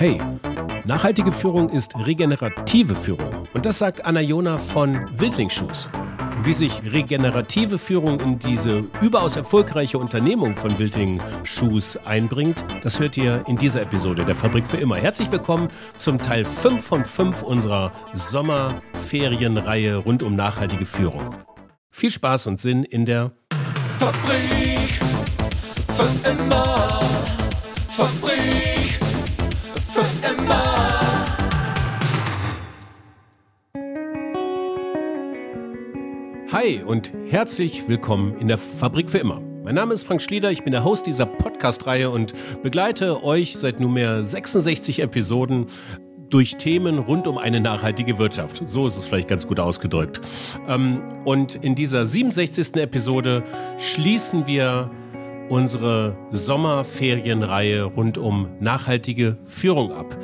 Hey, nachhaltige Führung ist regenerative Führung. Und das sagt Anna Jona von Wildlingsschuss. Wie sich regenerative Führung in diese überaus erfolgreiche Unternehmung von Wildling Shoes einbringt, das hört ihr in dieser Episode der Fabrik für immer. Herzlich willkommen zum Teil 5 von 5 unserer Sommerferienreihe rund um nachhaltige Führung. Viel Spaß und Sinn in der Fabrik für immer. Fabrik Hi und herzlich willkommen in der Fabrik für immer. Mein Name ist Frank Schlieder, ich bin der Host dieser Podcast-Reihe und begleite euch seit nunmehr 66 Episoden durch Themen rund um eine nachhaltige Wirtschaft. So ist es vielleicht ganz gut ausgedrückt. Ähm, und in dieser 67. Episode schließen wir unsere Sommerferienreihe rund um nachhaltige Führung ab.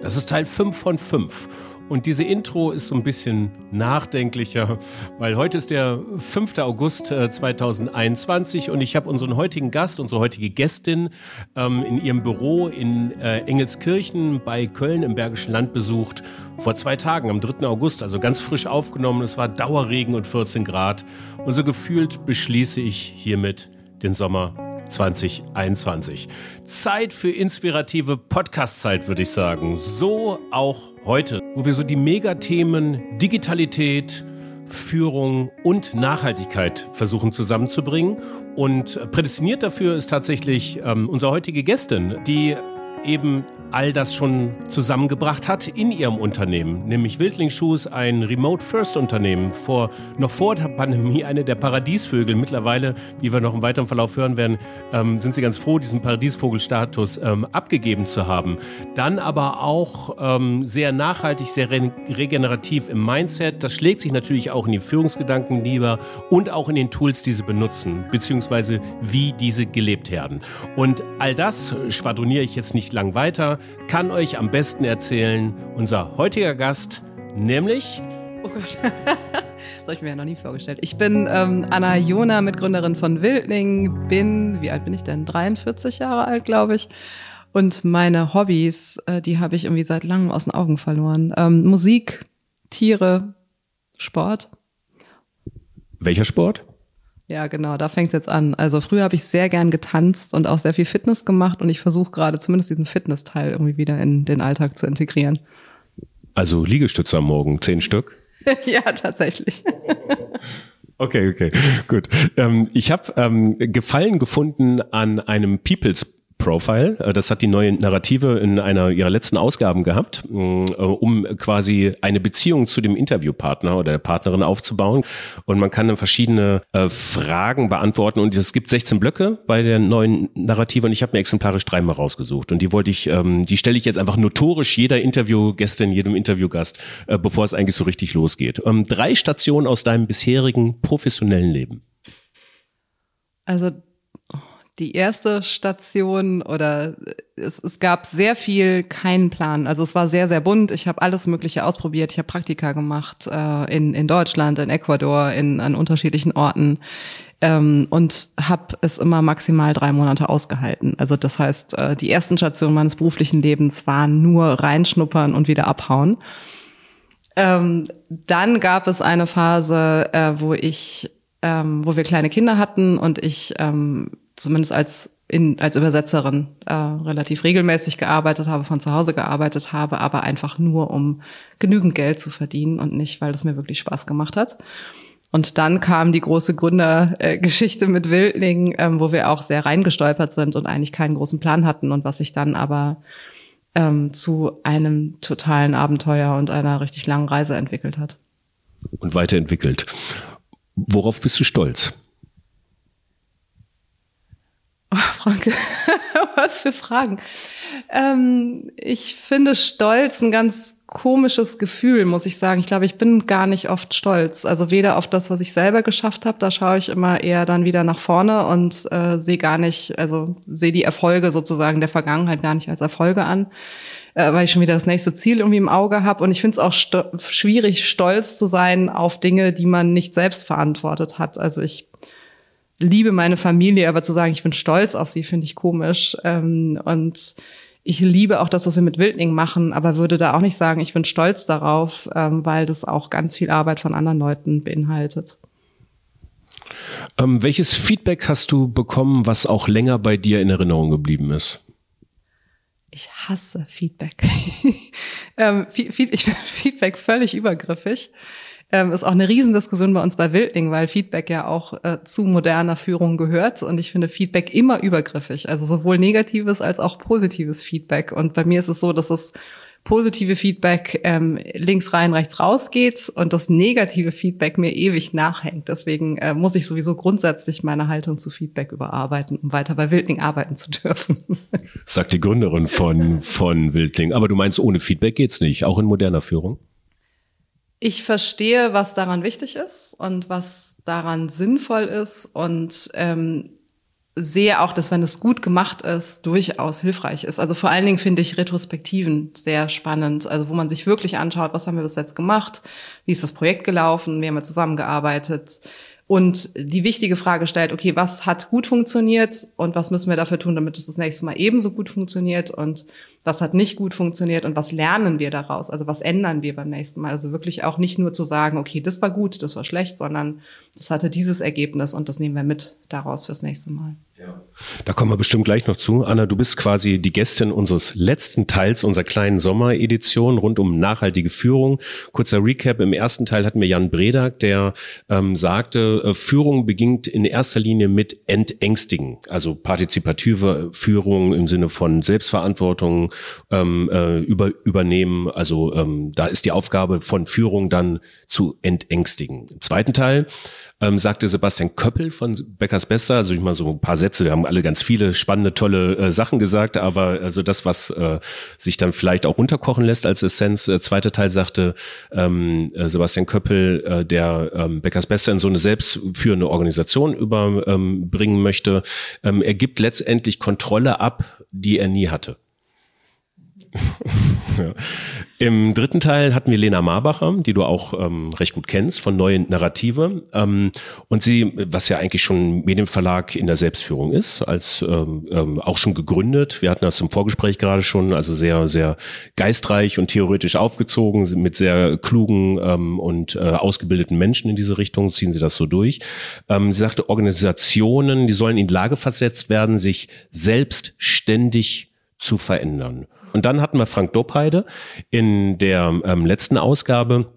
Das ist Teil 5 von 5. Und diese Intro ist so ein bisschen nachdenklicher, weil heute ist der 5. August 2021 äh, und ich habe unseren heutigen Gast, unsere heutige Gästin ähm, in ihrem Büro in äh, Engelskirchen bei Köln im Bergischen Land besucht. Vor zwei Tagen, am 3. August, also ganz frisch aufgenommen. Es war Dauerregen und 14 Grad. Und so gefühlt beschließe ich hiermit den Sommer 2021. Zeit für inspirative Podcast-Zeit, würde ich sagen. So auch heute, wo wir so die Megathemen Digitalität, Führung und Nachhaltigkeit versuchen zusammenzubringen. Und prädestiniert dafür ist tatsächlich ähm, unsere heutige Gästin, die eben all das schon zusammengebracht hat in ihrem Unternehmen, nämlich Wildlingsschuhs, ein Remote-First-Unternehmen, vor, noch vor der Pandemie eine der Paradiesvögel. Mittlerweile, wie wir noch im weiteren Verlauf hören werden, ähm, sind sie ganz froh, diesen Paradiesvogelstatus ähm, abgegeben zu haben. Dann aber auch ähm, sehr nachhaltig, sehr re regenerativ im Mindset. Das schlägt sich natürlich auch in die Führungsgedanken nieder und auch in den Tools, die sie benutzen, beziehungsweise wie diese gelebt werden. Und all das schwadroniere ich jetzt nicht lang weiter kann euch am besten erzählen unser heutiger Gast, nämlich. Oh Gott. Das habe ich mir ja noch nie vorgestellt. Ich bin ähm, Anna Jona, Mitgründerin von Wildling, bin, wie alt bin ich denn? 43 Jahre alt, glaube ich. Und meine Hobbys, äh, die habe ich irgendwie seit langem aus den Augen verloren. Ähm, Musik, Tiere, Sport. Welcher Sport? Ja, genau, da fängt es jetzt an. Also früher habe ich sehr gern getanzt und auch sehr viel Fitness gemacht und ich versuche gerade zumindest diesen Fitnessteil irgendwie wieder in den Alltag zu integrieren. Also Liegestütze am Morgen, zehn Stück? ja, tatsächlich. Okay, okay, gut. Ähm, ich habe ähm, Gefallen gefunden an einem People's Profile. Äh, das hat die neue Narrative in einer ihrer letzten Ausgaben gehabt, äh, um quasi eine Beziehung zu dem Interviewpartner oder der Partnerin aufzubauen. Und man kann dann verschiedene äh, Fragen beantworten. Und es gibt 16 Blöcke bei der neuen Narrative und ich habe mir exemplarisch dreimal rausgesucht. Und die wollte ich, ähm, die stelle ich jetzt einfach notorisch jeder Interviewgästin, jedem Interviewgast, bevor es eigentlich so richtig losgeht. Ähm, drei Stationen aus deinem bisherigen professionellen Leben. Also die erste Station oder es, es gab sehr viel keinen Plan. Also es war sehr, sehr bunt. Ich habe alles Mögliche ausprobiert. Ich habe Praktika gemacht äh, in, in Deutschland, in Ecuador, in, an unterschiedlichen Orten ähm, und habe es immer maximal drei Monate ausgehalten. Also das heißt, äh, die ersten Stationen meines beruflichen Lebens waren nur reinschnuppern und wieder abhauen. Ähm, dann gab es eine Phase, äh, wo ich, ähm, wo wir kleine Kinder hatten und ich ähm, zumindest als in, als Übersetzerin äh, relativ regelmäßig gearbeitet habe, von zu Hause gearbeitet habe, aber einfach nur um genügend Geld zu verdienen und nicht, weil es mir wirklich Spaß gemacht hat. Und dann kam die große Gründergeschichte mit Wildling, ähm, wo wir auch sehr reingestolpert sind und eigentlich keinen großen Plan hatten und was sich dann aber ähm, zu einem totalen Abenteuer und einer richtig langen Reise entwickelt hat. Und weiterentwickelt. Worauf bist du stolz? Oh, Franke, was für Fragen. Ähm, ich finde Stolz ein ganz komisches Gefühl, muss ich sagen. Ich glaube, ich bin gar nicht oft stolz. Also weder auf das, was ich selber geschafft habe, da schaue ich immer eher dann wieder nach vorne und äh, sehe gar nicht, also sehe die Erfolge sozusagen der Vergangenheit gar nicht als Erfolge an, äh, weil ich schon wieder das nächste Ziel irgendwie im Auge habe. Und ich finde es auch sto schwierig, stolz zu sein auf Dinge, die man nicht selbst verantwortet hat. Also ich liebe meine Familie, aber zu sagen, ich bin stolz auf sie, finde ich komisch. Ähm, und ich liebe auch das, was wir mit Wildling machen, aber würde da auch nicht sagen, ich bin stolz darauf, ähm, weil das auch ganz viel Arbeit von anderen Leuten beinhaltet. Ähm, welches Feedback hast du bekommen, was auch länger bei dir in Erinnerung geblieben ist? Ich hasse Feedback. ähm, ich finde Feedback völlig übergriffig. Ähm, ist auch eine Riesendiskussion bei uns bei Wildling, weil Feedback ja auch äh, zu moderner Führung gehört. Und ich finde Feedback immer übergriffig. Also sowohl negatives als auch positives Feedback. Und bei mir ist es so, dass es positive Feedback ähm, links rein, rechts raus geht und das negative Feedback mir ewig nachhängt. Deswegen äh, muss ich sowieso grundsätzlich meine Haltung zu Feedback überarbeiten, um weiter bei Wildling arbeiten zu dürfen. Sagt die Gründerin von, von Wildling. Aber du meinst, ohne Feedback geht's nicht, auch in moderner Führung? Ich verstehe, was daran wichtig ist und was daran sinnvoll ist und ähm, sehe auch, dass wenn es gut gemacht ist, durchaus hilfreich ist. Also vor allen Dingen finde ich Retrospektiven sehr spannend, also wo man sich wirklich anschaut, was haben wir bis jetzt gemacht, wie ist das Projekt gelaufen, wie haben wir zusammengearbeitet und die wichtige Frage stellt, okay, was hat gut funktioniert und was müssen wir dafür tun, damit es das nächste Mal ebenso gut funktioniert und was hat nicht gut funktioniert und was lernen wir daraus? Also was ändern wir beim nächsten Mal? Also wirklich auch nicht nur zu sagen, okay, das war gut, das war schlecht, sondern das hatte dieses Ergebnis und das nehmen wir mit daraus fürs nächste Mal. Ja. Da kommen wir bestimmt gleich noch zu. Anna, du bist quasi die Gästin unseres letzten Teils unserer kleinen Sommeredition rund um nachhaltige Führung. Kurzer Recap. Im ersten Teil hatten wir Jan Bredak, der ähm, sagte, äh, Führung beginnt in erster Linie mit Entängstigen. Also partizipative Führung im Sinne von Selbstverantwortung ähm, äh, über, übernehmen. Also ähm, da ist die Aufgabe von Führung dann zu entängstigen. Im zweiten Teil ähm, sagte Sebastian Köppel von Beckers Bester, also ich mal so ein paar Sätze, wir haben alle ganz viele spannende, tolle äh, Sachen gesagt, aber also das, was äh, sich dann vielleicht auch runterkochen lässt als Essenz, äh, zweiter Teil sagte ähm, äh, Sebastian Köppel, äh, der ähm, Beckers Bester in so eine selbstführende Organisation überbringen ähm, möchte, ähm, er gibt letztendlich Kontrolle ab, die er nie hatte. ja. Im dritten Teil hatten wir Lena Marbacher, die du auch ähm, recht gut kennst, von Neue Narrative. Ähm, und sie, was ja eigentlich schon Medienverlag in der Selbstführung ist, als ähm, ähm, auch schon gegründet. Wir hatten das im Vorgespräch gerade schon, also sehr, sehr geistreich und theoretisch aufgezogen, mit sehr klugen ähm, und äh, ausgebildeten Menschen in diese Richtung ziehen sie das so durch. Ähm, sie sagte, Organisationen, die sollen in die Lage versetzt werden, sich selbstständig zu verändern. Und dann hatten wir Frank Doppheide in der ähm, letzten Ausgabe,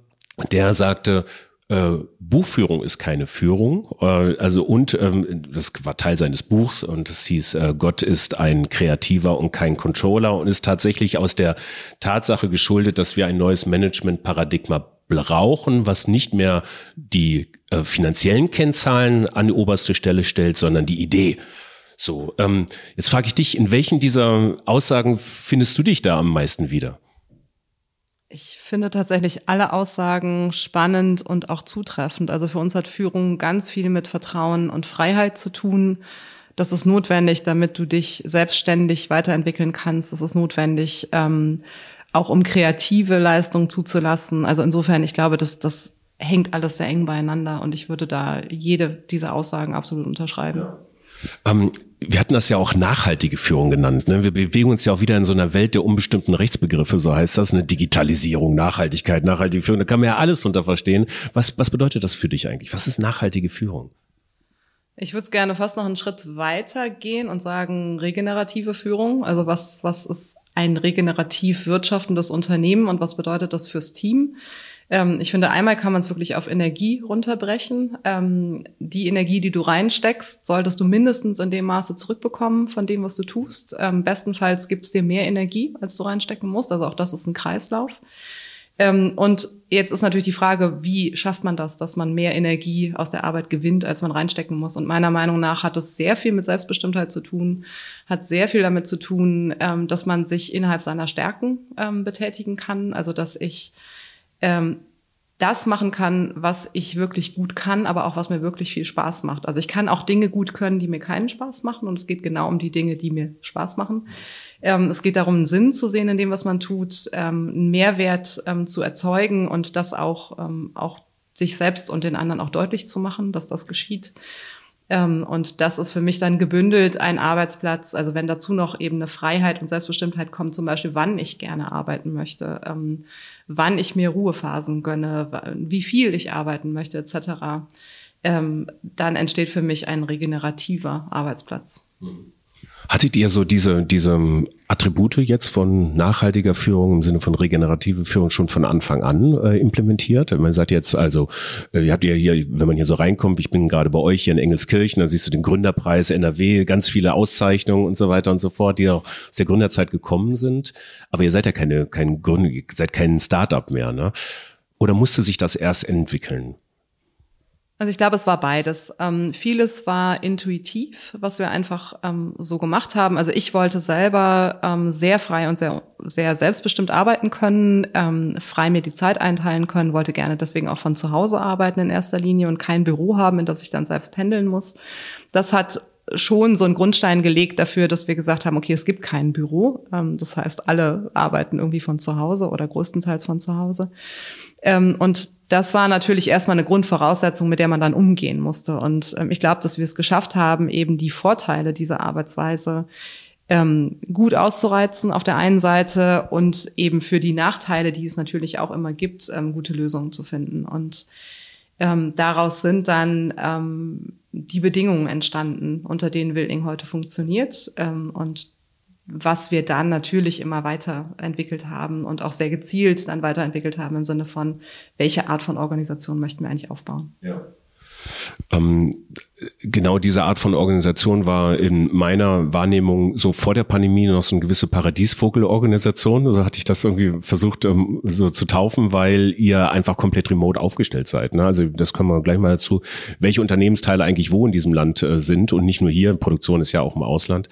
der sagte, äh, Buchführung ist keine Führung. Äh, also und ähm, das war Teil seines Buchs und es hieß, äh, Gott ist ein Kreativer und kein Controller und ist tatsächlich aus der Tatsache geschuldet, dass wir ein neues Management-Paradigma brauchen, was nicht mehr die äh, finanziellen Kennzahlen an die oberste Stelle stellt, sondern die Idee. So, ähm, jetzt frage ich dich, in welchen dieser Aussagen findest du dich da am meisten wieder? Ich finde tatsächlich alle Aussagen spannend und auch zutreffend. Also für uns hat Führung ganz viel mit Vertrauen und Freiheit zu tun. Das ist notwendig, damit du dich selbstständig weiterentwickeln kannst. Das ist notwendig, ähm, auch um kreative Leistungen zuzulassen. Also insofern, ich glaube, dass das hängt alles sehr eng beieinander und ich würde da jede dieser Aussagen absolut unterschreiben. Ja. Ähm, wir hatten das ja auch nachhaltige Führung genannt. Ne? Wir bewegen uns ja auch wieder in so einer Welt der unbestimmten Rechtsbegriffe, so heißt das, eine Digitalisierung, Nachhaltigkeit, nachhaltige Führung. Da kann man ja alles unter verstehen. Was, was bedeutet das für dich eigentlich? Was ist nachhaltige Führung? Ich würde gerne fast noch einen Schritt weiter gehen und sagen regenerative Führung. Also was, was ist ein regenerativ wirtschaftendes Unternehmen und was bedeutet das fürs Team? Ähm, ich finde, einmal kann man es wirklich auf Energie runterbrechen. Ähm, die Energie, die du reinsteckst, solltest du mindestens in dem Maße zurückbekommen von dem, was du tust. Ähm, bestenfalls gibt es dir mehr Energie, als du reinstecken musst. Also auch das ist ein Kreislauf. Ähm, und jetzt ist natürlich die Frage, wie schafft man das, dass man mehr Energie aus der Arbeit gewinnt, als man reinstecken muss. Und meiner Meinung nach hat es sehr viel mit Selbstbestimmtheit zu tun, hat sehr viel damit zu tun, ähm, dass man sich innerhalb seiner Stärken ähm, betätigen kann. Also dass ich ähm, das machen kann, was ich wirklich gut kann, aber auch was mir wirklich viel Spaß macht. Also ich kann auch Dinge gut können, die mir keinen Spaß machen und es geht genau um die Dinge, die mir Spaß machen. Ähm, es geht darum, einen Sinn zu sehen in dem, was man tut, ähm, einen Mehrwert ähm, zu erzeugen und das auch, ähm, auch sich selbst und den anderen auch deutlich zu machen, dass das geschieht. Ähm, und das ist für mich dann gebündelt ein Arbeitsplatz. Also wenn dazu noch eben eine Freiheit und Selbstbestimmtheit kommt, zum Beispiel, wann ich gerne arbeiten möchte, ähm, wann ich mir Ruhephasen gönne, wie viel ich arbeiten möchte, etc., ähm, dann entsteht für mich ein regenerativer Arbeitsplatz. Mhm. Hattet ihr so diese, diese Attribute jetzt von nachhaltiger Führung im Sinne von regenerative Führung schon von Anfang an äh, implementiert? Man sagt jetzt also, äh, ihr habt ja hier, wenn man hier so reinkommt, ich bin gerade bei euch hier in Engelskirchen, da siehst du den Gründerpreis NRW, ganz viele Auszeichnungen und so weiter und so fort, die auch aus der Gründerzeit gekommen sind. Aber ihr seid ja keine, kein Gründer, ihr seid kein Startup mehr, ne? Oder musste sich das erst entwickeln? Also ich glaube, es war beides. Ähm, vieles war intuitiv, was wir einfach ähm, so gemacht haben. Also ich wollte selber ähm, sehr frei und sehr, sehr selbstbestimmt arbeiten können, ähm, frei mir die Zeit einteilen können, wollte gerne deswegen auch von zu Hause arbeiten in erster Linie und kein Büro haben, in das ich dann selbst pendeln muss. Das hat schon so einen Grundstein gelegt dafür, dass wir gesagt haben, okay, es gibt kein Büro. Ähm, das heißt, alle arbeiten irgendwie von zu Hause oder größtenteils von zu Hause. Ähm, und das war natürlich erstmal eine Grundvoraussetzung, mit der man dann umgehen musste. Und ähm, ich glaube, dass wir es geschafft haben, eben die Vorteile dieser Arbeitsweise ähm, gut auszureizen auf der einen Seite und eben für die Nachteile, die es natürlich auch immer gibt, ähm, gute Lösungen zu finden. Und ähm, daraus sind dann ähm, die Bedingungen entstanden, unter denen Wilding heute funktioniert. Ähm, und was wir dann natürlich immer weiterentwickelt haben und auch sehr gezielt dann weiterentwickelt haben im Sinne von, welche Art von Organisation möchten wir eigentlich aufbauen. Ja. Ähm, genau diese Art von Organisation war in meiner Wahrnehmung so vor der Pandemie noch so eine gewisse Paradiesvogelorganisation. So also hatte ich das irgendwie versucht ähm, so zu taufen, weil ihr einfach komplett remote aufgestellt seid. Ne? Also das können wir gleich mal dazu, welche Unternehmensteile eigentlich wo in diesem Land äh, sind und nicht nur hier. Produktion ist ja auch im Ausland.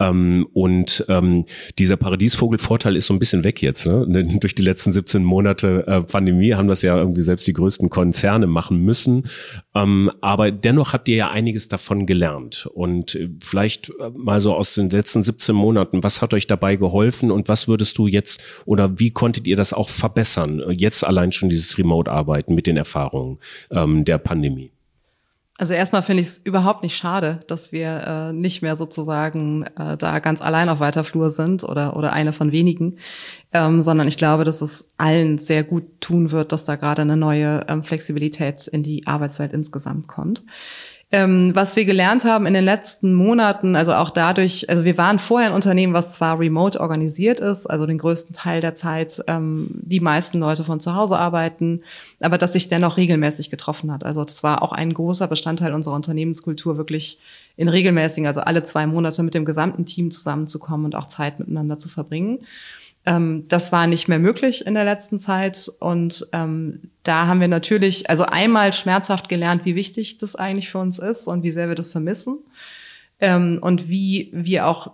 Ähm, und ähm, dieser Paradiesvogelvorteil ist so ein bisschen weg jetzt. Ne? Durch die letzten 17 Monate äh, Pandemie haben das ja irgendwie selbst die größten Konzerne machen müssen. Ähm, aber dennoch habt ihr ja einiges davon gelernt. Und äh, vielleicht äh, mal so aus den letzten 17 Monaten, was hat euch dabei geholfen und was würdest du jetzt oder wie konntet ihr das auch verbessern? Jetzt allein schon dieses Remote-Arbeiten mit den Erfahrungen ähm, der Pandemie. Also erstmal finde ich es überhaupt nicht schade, dass wir äh, nicht mehr sozusagen äh, da ganz allein auf weiter Flur sind oder, oder eine von wenigen, ähm, sondern ich glaube, dass es allen sehr gut tun wird, dass da gerade eine neue ähm, Flexibilität in die Arbeitswelt insgesamt kommt. Ähm, was wir gelernt haben in den letzten Monaten, also auch dadurch, also wir waren vorher ein Unternehmen, was zwar remote organisiert ist, also den größten Teil der Zeit ähm, die meisten Leute von zu Hause arbeiten, aber dass sich dennoch regelmäßig getroffen hat. Also das war auch ein großer Bestandteil unserer Unternehmenskultur, wirklich in regelmäßigen, also alle zwei Monate mit dem gesamten Team zusammenzukommen und auch Zeit miteinander zu verbringen. Ähm, das war nicht mehr möglich in der letzten Zeit. Und ähm, da haben wir natürlich, also einmal schmerzhaft gelernt, wie wichtig das eigentlich für uns ist und wie sehr wir das vermissen. Ähm, und wie wir auch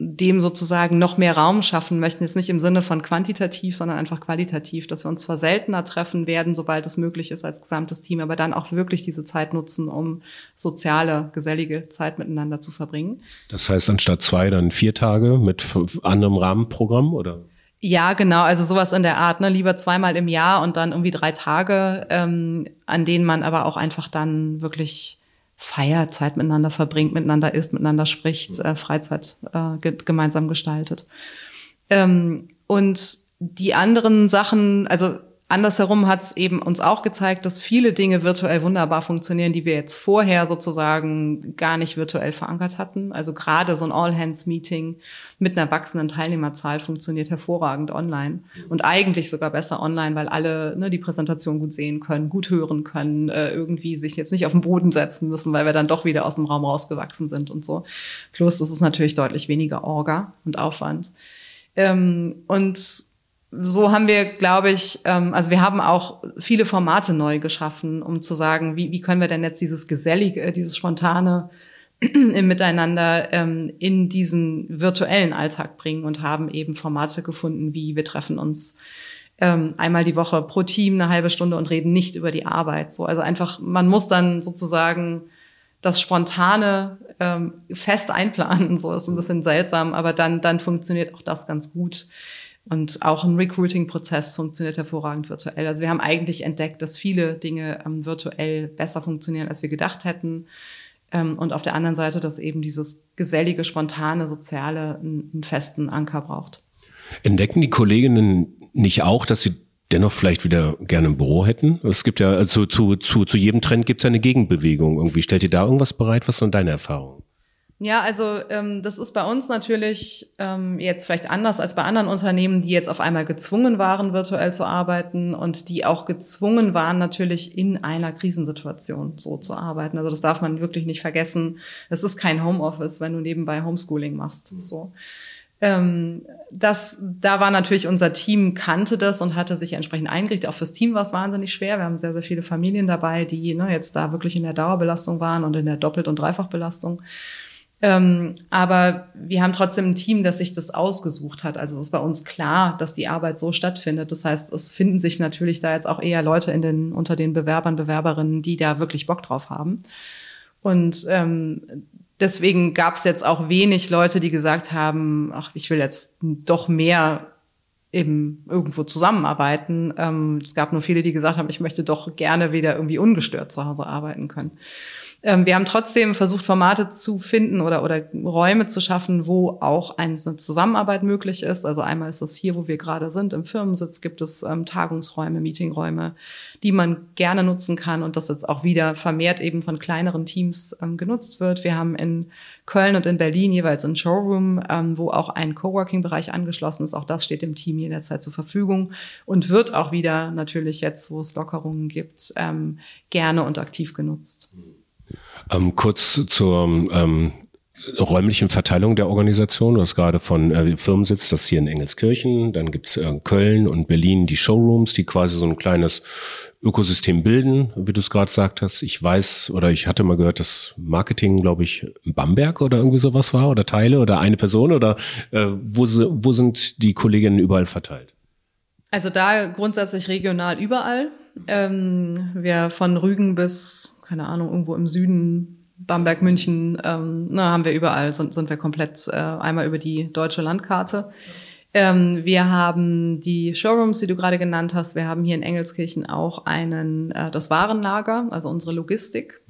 dem sozusagen noch mehr Raum schaffen möchten, jetzt nicht im Sinne von quantitativ, sondern einfach qualitativ, dass wir uns zwar seltener treffen werden, sobald es möglich ist als gesamtes Team, aber dann auch wirklich diese Zeit nutzen, um soziale, gesellige Zeit miteinander zu verbringen. Das heißt anstatt zwei dann vier Tage mit anderem Rahmenprogramm oder? Ja, genau, also sowas in der Art, ne? Lieber zweimal im Jahr und dann irgendwie drei Tage, ähm, an denen man aber auch einfach dann wirklich feiert, Zeit miteinander verbringt, miteinander isst, miteinander spricht, äh, Freizeit äh, ge gemeinsam gestaltet. Ähm, und die anderen Sachen, also Andersherum hat es eben uns auch gezeigt, dass viele Dinge virtuell wunderbar funktionieren, die wir jetzt vorher sozusagen gar nicht virtuell verankert hatten. Also gerade so ein All-Hands-Meeting mit einer wachsenden Teilnehmerzahl funktioniert hervorragend online und eigentlich sogar besser online, weil alle ne, die Präsentation gut sehen können, gut hören können, äh, irgendwie sich jetzt nicht auf den Boden setzen müssen, weil wir dann doch wieder aus dem Raum rausgewachsen sind und so. Plus, das ist natürlich deutlich weniger Orga und Aufwand. Ähm, und so haben wir, glaube ich, ähm, also wir haben auch viele Formate neu geschaffen, um zu sagen, wie, wie können wir denn jetzt dieses gesellige, äh, dieses spontane im Miteinander ähm, in diesen virtuellen Alltag bringen und haben eben Formate gefunden, wie wir treffen uns ähm, einmal die Woche pro Team eine halbe Stunde und reden nicht über die Arbeit. So, also einfach, man muss dann sozusagen das Spontane ähm, fest einplanen. So ist ein bisschen seltsam, aber dann, dann funktioniert auch das ganz gut. Und auch ein Recruiting-Prozess funktioniert hervorragend virtuell. Also wir haben eigentlich entdeckt, dass viele Dinge ähm, virtuell besser funktionieren, als wir gedacht hätten. Ähm, und auf der anderen Seite, dass eben dieses gesellige, spontane, soziale einen, festen Anker braucht. Entdecken die Kolleginnen nicht auch, dass sie dennoch vielleicht wieder gerne ein Büro hätten? Es gibt ja, also zu, zu, zu jedem Trend gibt es eine Gegenbewegung irgendwie. Stellt ihr da irgendwas bereit? Was sind deine Erfahrungen? Ja, also ähm, das ist bei uns natürlich ähm, jetzt vielleicht anders als bei anderen Unternehmen, die jetzt auf einmal gezwungen waren, virtuell zu arbeiten und die auch gezwungen waren, natürlich in einer Krisensituation so zu arbeiten. Also das darf man wirklich nicht vergessen. Es ist kein Homeoffice, wenn du nebenbei Homeschooling machst. So. Ähm, das, da war natürlich unser Team kannte das und hatte sich entsprechend eingerichtet. Auch fürs Team war es wahnsinnig schwer. Wir haben sehr, sehr viele Familien dabei, die ne, jetzt da wirklich in der Dauerbelastung waren und in der Doppelt- und Dreifachbelastung. Ähm, aber wir haben trotzdem ein Team, das sich das ausgesucht hat. Also es ist bei uns klar, dass die Arbeit so stattfindet. Das heißt, es finden sich natürlich da jetzt auch eher Leute in den, unter den Bewerbern, Bewerberinnen, die da wirklich Bock drauf haben. Und ähm, deswegen gab es jetzt auch wenig Leute, die gesagt haben, ach, ich will jetzt doch mehr eben irgendwo zusammenarbeiten. Ähm, es gab nur viele, die gesagt haben, ich möchte doch gerne wieder irgendwie ungestört zu Hause arbeiten können. Ähm, wir haben trotzdem versucht, Formate zu finden oder, oder Räume zu schaffen, wo auch eine Zusammenarbeit möglich ist. Also einmal ist es hier, wo wir gerade sind, im Firmensitz gibt es ähm, Tagungsräume, Meetingräume, die man gerne nutzen kann und das jetzt auch wieder vermehrt eben von kleineren Teams ähm, genutzt wird. Wir haben in Köln und in Berlin jeweils ein Showroom, ähm, wo auch ein Coworking-Bereich angeschlossen ist. Auch das steht dem Team jederzeit zur Verfügung und wird auch wieder natürlich jetzt, wo es Lockerungen gibt, ähm, gerne und aktiv genutzt. Mhm. Ähm, kurz zur ähm, räumlichen Verteilung der Organisation. Du hast gerade von äh, Firmensitz, das hier in Engelskirchen, dann gibt's äh, Köln und Berlin die Showrooms, die quasi so ein kleines Ökosystem bilden, wie du es gerade gesagt hast. Ich weiß oder ich hatte mal gehört, dass Marketing, glaube ich, Bamberg oder irgendwie sowas war oder Teile oder eine Person oder äh, wo, wo sind die Kolleginnen überall verteilt? Also da grundsätzlich regional überall. Ähm, wir von Rügen bis keine Ahnung, irgendwo im Süden, Bamberg, München, ähm, na, haben wir überall, sind, sind wir komplett äh, einmal über die deutsche Landkarte. Ähm, wir haben die Showrooms, die du gerade genannt hast. Wir haben hier in Engelskirchen auch einen, äh, das Warenlager, also unsere Logistik.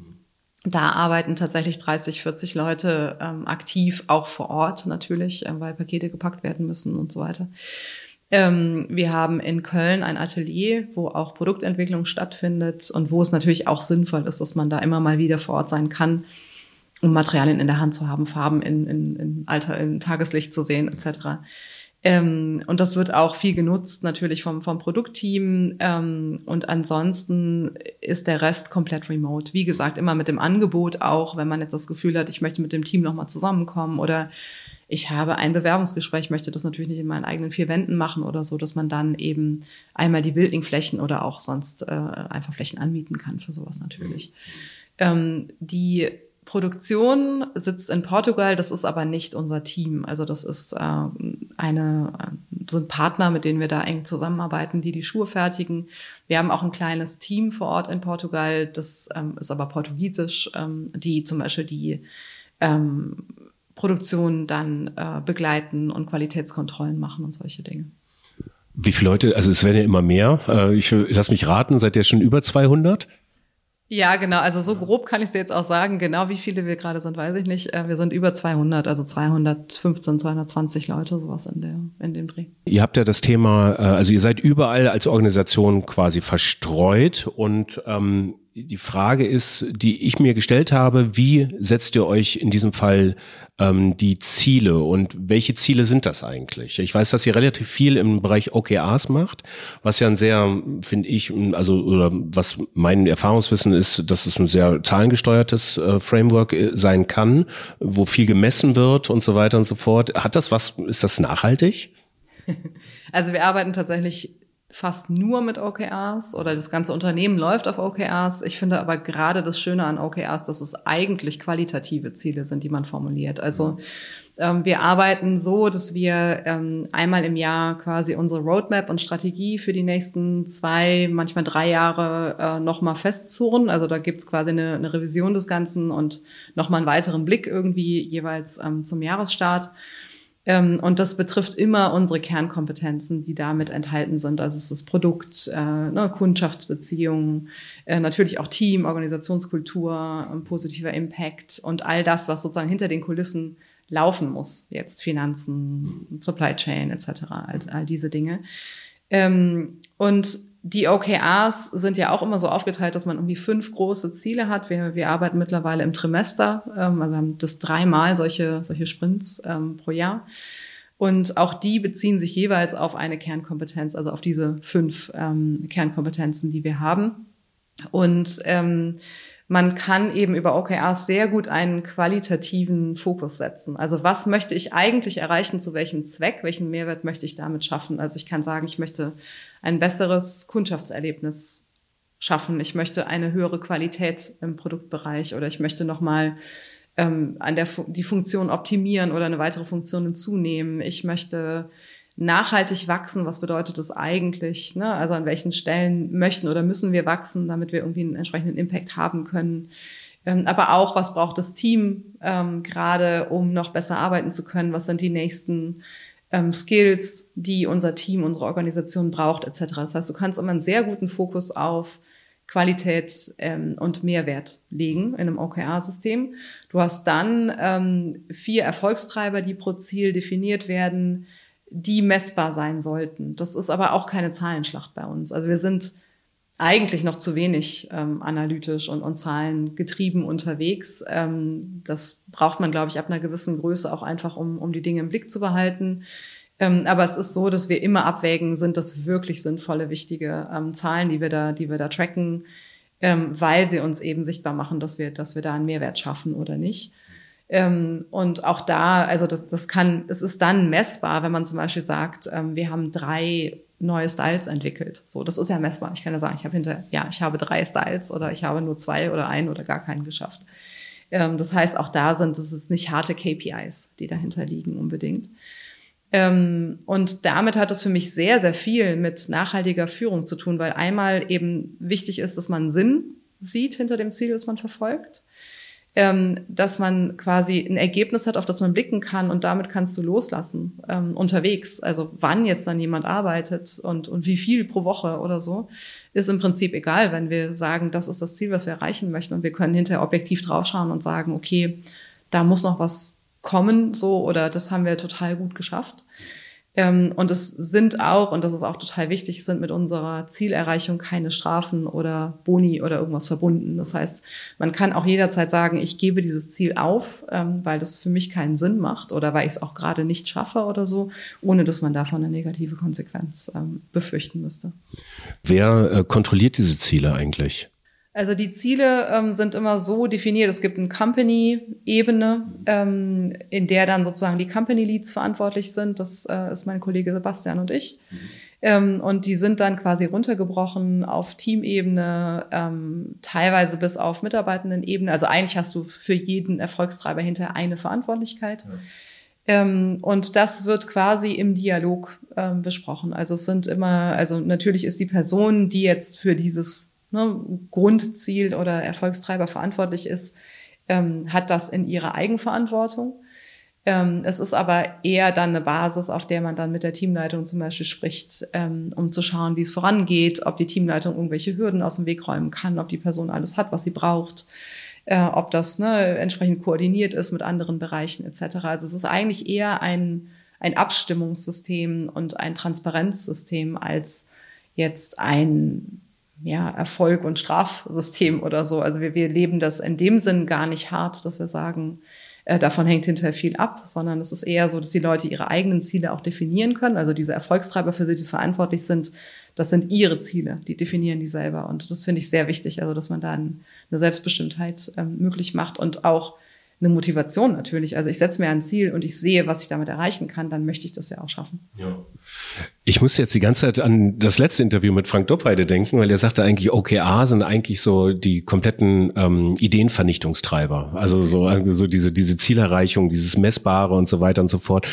Da arbeiten tatsächlich 30, 40 Leute ähm, aktiv, auch vor Ort natürlich, äh, weil Pakete gepackt werden müssen und so weiter. Ähm, wir haben in Köln ein Atelier, wo auch Produktentwicklung stattfindet und wo es natürlich auch sinnvoll ist, dass man da immer mal wieder vor Ort sein kann, um Materialien in der Hand zu haben, Farben in, in, in Alter, in Tageslicht zu sehen, etc. Ähm, und das wird auch viel genutzt, natürlich vom, vom Produktteam. Ähm, und ansonsten ist der Rest komplett remote. Wie gesagt, immer mit dem Angebot auch, wenn man jetzt das Gefühl hat, ich möchte mit dem Team nochmal zusammenkommen oder ich habe ein Bewerbungsgespräch, möchte das natürlich nicht in meinen eigenen vier Wänden machen oder so, dass man dann eben einmal die Wildlingflächen oder auch sonst äh, einfach Flächen anmieten kann für sowas natürlich. Ähm, die Produktion sitzt in Portugal, das ist aber nicht unser Team. Also das ist äh, eine, so ein Partner, mit denen wir da eng zusammenarbeiten, die die Schuhe fertigen. Wir haben auch ein kleines Team vor Ort in Portugal, das ähm, ist aber portugiesisch, ähm, die zum Beispiel die ähm, Produktion dann äh, begleiten und Qualitätskontrollen machen und solche Dinge. Wie viele Leute, also es werden ja immer mehr. Äh, ich lass mich raten, seid ihr schon über 200? Ja, genau. Also so grob kann ich dir jetzt auch sagen. Genau wie viele wir gerade sind, weiß ich nicht. Äh, wir sind über 200, also 215, 220 Leute, sowas in, der, in dem Dreh. Ihr habt ja das Thema, äh, also ihr seid überall als Organisation quasi verstreut und ähm, die Frage ist, die ich mir gestellt habe, wie setzt ihr euch in diesem Fall ähm, die Ziele und welche Ziele sind das eigentlich? Ich weiß, dass ihr relativ viel im Bereich OKRs macht, was ja ein sehr, finde ich, also oder was mein Erfahrungswissen ist, dass es ein sehr zahlengesteuertes äh, Framework äh, sein kann, wo viel gemessen wird und so weiter und so fort. Hat das was, ist das nachhaltig? Also wir arbeiten tatsächlich fast nur mit OKRs oder das ganze Unternehmen läuft auf OKRs. Ich finde aber gerade das Schöne an OKRs, dass es eigentlich qualitative Ziele sind, die man formuliert. Also ähm, wir arbeiten so, dass wir ähm, einmal im Jahr quasi unsere Roadmap und Strategie für die nächsten zwei, manchmal drei Jahre äh, nochmal festzurren. Also da gibt's quasi eine, eine Revision des Ganzen und nochmal einen weiteren Blick irgendwie jeweils ähm, zum Jahresstart. Ähm, und das betrifft immer unsere Kernkompetenzen, die damit enthalten sind. Also es ist das Produkt, äh, ne, Kundschaftsbeziehungen, äh, natürlich auch Team, Organisationskultur, ähm, positiver Impact und all das, was sozusagen hinter den Kulissen laufen muss. Jetzt Finanzen, Supply Chain etc., all, all diese Dinge. Ähm, und die OKRs sind ja auch immer so aufgeteilt, dass man irgendwie fünf große Ziele hat. Wir, wir arbeiten mittlerweile im Trimester, ähm, also haben das dreimal solche, solche Sprints ähm, pro Jahr. Und auch die beziehen sich jeweils auf eine Kernkompetenz, also auf diese fünf ähm, Kernkompetenzen, die wir haben. Und ähm, man kann eben über OKRs sehr gut einen qualitativen Fokus setzen. Also was möchte ich eigentlich erreichen, zu welchem Zweck, welchen Mehrwert möchte ich damit schaffen? Also ich kann sagen, ich möchte ein besseres Kundschaftserlebnis schaffen, ich möchte eine höhere Qualität im Produktbereich oder ich möchte nochmal ähm, an der die Funktion optimieren oder eine weitere Funktion hinzunehmen. Ich möchte nachhaltig wachsen, was bedeutet das eigentlich? Ne? Also an welchen Stellen möchten oder müssen wir wachsen, damit wir irgendwie einen entsprechenden Impact haben können? Ähm, aber auch, was braucht das Team ähm, gerade, um noch besser arbeiten zu können? Was sind die nächsten ähm, Skills, die unser Team, unsere Organisation braucht, etc. Das heißt, du kannst immer einen sehr guten Fokus auf Qualität ähm, und Mehrwert legen in einem OKR-System. Du hast dann ähm, vier Erfolgstreiber, die pro Ziel definiert werden die messbar sein sollten. Das ist aber auch keine Zahlenschlacht bei uns. Also wir sind eigentlich noch zu wenig ähm, analytisch und, und zahlengetrieben unterwegs. Ähm, das braucht man, glaube ich, ab einer gewissen Größe auch einfach, um, um die Dinge im Blick zu behalten. Ähm, aber es ist so, dass wir immer abwägen, sind das wirklich sinnvolle, wichtige ähm, Zahlen, die wir da, die wir da tracken, ähm, weil sie uns eben sichtbar machen, dass wir, dass wir da einen Mehrwert schaffen oder nicht. Ähm, und auch da, also das, das kann, es ist dann messbar, wenn man zum Beispiel sagt, ähm, wir haben drei neue Styles entwickelt. So, das ist ja messbar. Ich kann ja sagen, ich habe hinter, ja, ich habe drei Styles oder ich habe nur zwei oder einen oder gar keinen geschafft. Ähm, das heißt, auch da sind es ist nicht harte KPIs, die dahinter liegen unbedingt. Ähm, und damit hat es für mich sehr, sehr viel mit nachhaltiger Führung zu tun, weil einmal eben wichtig ist, dass man Sinn sieht hinter dem Ziel, das man verfolgt ähm, dass man quasi ein Ergebnis hat, auf das man blicken kann und damit kannst du loslassen ähm, unterwegs. Also wann jetzt dann jemand arbeitet und, und wie viel pro Woche oder so, ist im Prinzip egal, wenn wir sagen, das ist das Ziel, was wir erreichen möchten und wir können hinterher objektiv draufschauen und sagen, okay, da muss noch was kommen, so oder das haben wir total gut geschafft. Ähm, und es sind auch, und das ist auch total wichtig, sind mit unserer Zielerreichung keine Strafen oder Boni oder irgendwas verbunden. Das heißt, man kann auch jederzeit sagen, ich gebe dieses Ziel auf, ähm, weil das für mich keinen Sinn macht oder weil ich es auch gerade nicht schaffe oder so, ohne dass man davon eine negative Konsequenz ähm, befürchten müsste. Wer äh, kontrolliert diese Ziele eigentlich? Also die Ziele ähm, sind immer so definiert. Es gibt eine Company-Ebene, ähm, in der dann sozusagen die Company Leads verantwortlich sind. Das äh, ist mein Kollege Sebastian und ich. Mhm. Ähm, und die sind dann quasi runtergebrochen auf Teamebene, ähm, teilweise bis auf Mitarbeitendenebene. Also eigentlich hast du für jeden Erfolgstreiber hinter eine Verantwortlichkeit. Ja. Ähm, und das wird quasi im Dialog ähm, besprochen. Also es sind immer, also natürlich ist die Person, die jetzt für dieses ne, Grundziel oder Erfolgstreiber verantwortlich ist, ähm, hat das in ihrer Eigenverantwortung. Ähm, es ist aber eher dann eine Basis, auf der man dann mit der Teamleitung zum Beispiel spricht, ähm, um zu schauen, wie es vorangeht, ob die Teamleitung irgendwelche Hürden aus dem Weg räumen kann, ob die Person alles hat, was sie braucht, äh, ob das ne, entsprechend koordiniert ist mit anderen Bereichen etc. Also es ist eigentlich eher ein, ein Abstimmungssystem und ein Transparenzsystem als jetzt ein ja, Erfolg und Strafsystem oder so. Also wir, wir leben das in dem Sinn gar nicht hart, dass wir sagen, äh, davon hängt hinterher viel ab, sondern es ist eher so, dass die Leute ihre eigenen Ziele auch definieren können. Also diese Erfolgstreiber, für die sie verantwortlich sind, das sind ihre Ziele, die definieren die selber. Und das finde ich sehr wichtig, also dass man da eine Selbstbestimmtheit ähm, möglich macht und auch eine Motivation natürlich. Also ich setze mir ein Ziel und ich sehe, was ich damit erreichen kann, dann möchte ich das ja auch schaffen. Ja. Ich muss jetzt die ganze Zeit an das letzte Interview mit Frank Doppheide denken, weil er sagte eigentlich, OKR sind eigentlich so die kompletten ähm, Ideenvernichtungstreiber. Also so, so diese, diese Zielerreichung, dieses Messbare und so weiter und so fort,